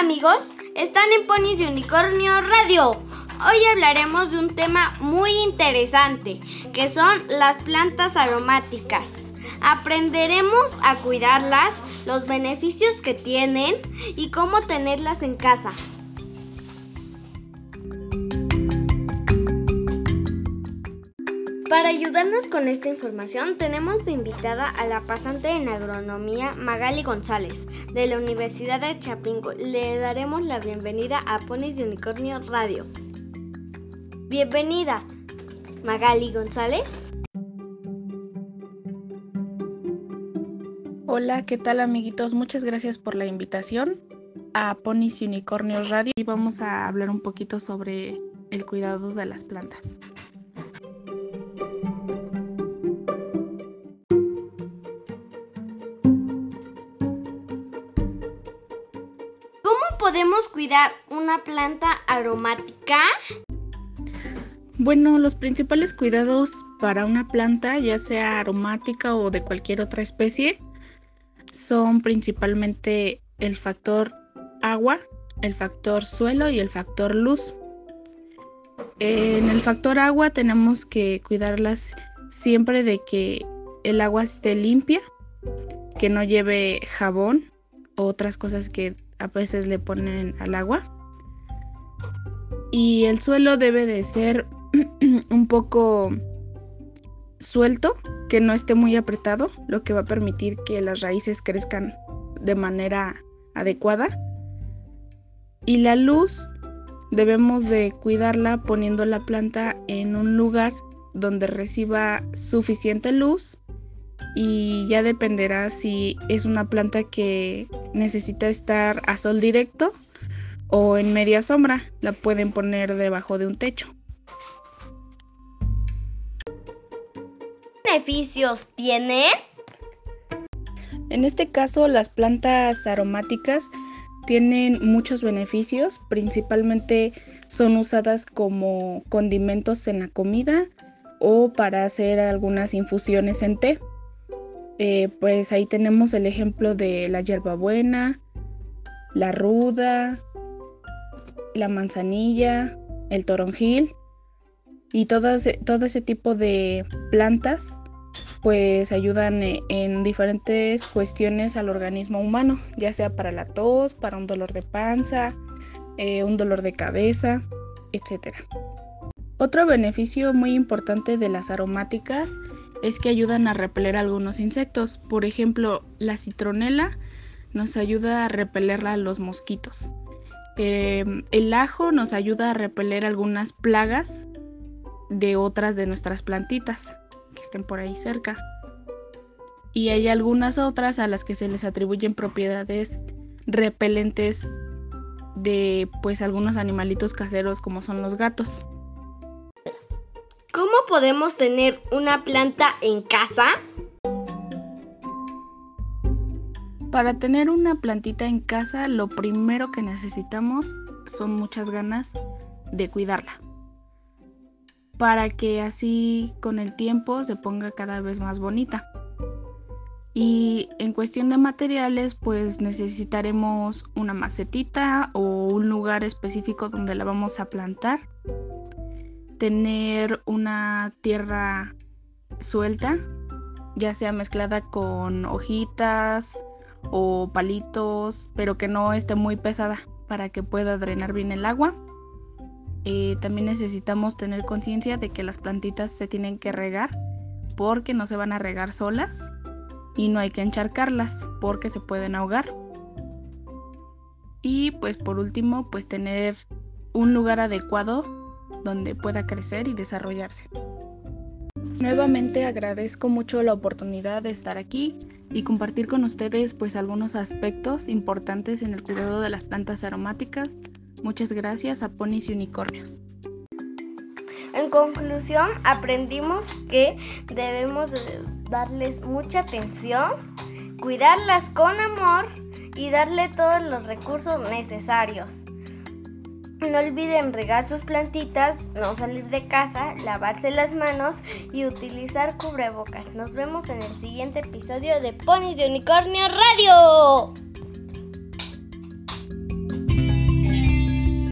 Amigos, están en Ponis de Unicornio Radio. Hoy hablaremos de un tema muy interesante, que son las plantas aromáticas. Aprenderemos a cuidarlas, los beneficios que tienen y cómo tenerlas en casa. Para ayudarnos con esta información tenemos de invitada a la pasante en agronomía Magali González de la Universidad de Chapingo. Le daremos la bienvenida a Ponis de Unicornio Radio. Bienvenida, Magali González. Hola, ¿qué tal amiguitos? Muchas gracias por la invitación a Ponis Unicornio Radio y vamos a hablar un poquito sobre el cuidado de las plantas. Podemos cuidar una planta aromática? Bueno, los principales cuidados para una planta, ya sea aromática o de cualquier otra especie, son principalmente el factor agua, el factor suelo y el factor luz. En el factor agua tenemos que cuidarlas siempre de que el agua esté limpia, que no lleve jabón o otras cosas que a veces le ponen al agua. Y el suelo debe de ser un poco suelto, que no esté muy apretado, lo que va a permitir que las raíces crezcan de manera adecuada. Y la luz debemos de cuidarla poniendo la planta en un lugar donde reciba suficiente luz y ya dependerá si es una planta que necesita estar a sol directo o en media sombra. La pueden poner debajo de un techo. ¿Qué beneficios tiene? En este caso, las plantas aromáticas tienen muchos beneficios, principalmente son usadas como condimentos en la comida o para hacer algunas infusiones en té. Eh, pues ahí tenemos el ejemplo de la hierbabuena, la ruda, la manzanilla, el toronjil y todo ese tipo de plantas pues ayudan e, en diferentes cuestiones al organismo humano, ya sea para la tos, para un dolor de panza, eh, un dolor de cabeza, etc. Otro beneficio muy importante de las aromáticas es que ayudan a repeler algunos insectos. Por ejemplo, la citronela nos ayuda a repeler a los mosquitos. Em, el ajo nos ayuda a repeler algunas plagas de otras de nuestras plantitas que estén por ahí cerca. Y hay algunas otras a las que se les atribuyen propiedades repelentes de pues algunos animalitos caseros como son los gatos. ¿Cómo podemos tener una planta en casa? Para tener una plantita en casa, lo primero que necesitamos son muchas ganas de cuidarla. Para que así con el tiempo se ponga cada vez más bonita. Y en cuestión de materiales, pues necesitaremos una macetita o un lugar específico donde la vamos a plantar tener una tierra suelta, ya sea mezclada con hojitas o palitos, pero que no esté muy pesada para que pueda drenar bien el agua. Eh, también necesitamos tener conciencia de que las plantitas se tienen que regar porque no se van a regar solas y no hay que encharcarlas porque se pueden ahogar. Y pues por último, pues tener un lugar adecuado donde pueda crecer y desarrollarse. Nuevamente agradezco mucho la oportunidad de estar aquí y compartir con ustedes pues algunos aspectos importantes en el cuidado de las plantas aromáticas. Muchas gracias a Ponis y Unicornios. En conclusión, aprendimos que debemos darles mucha atención, cuidarlas con amor y darle todos los recursos necesarios. No olviden regar sus plantitas, no salir de casa, lavarse las manos y utilizar cubrebocas. Nos vemos en el siguiente episodio de Ponis de Unicornio Radio.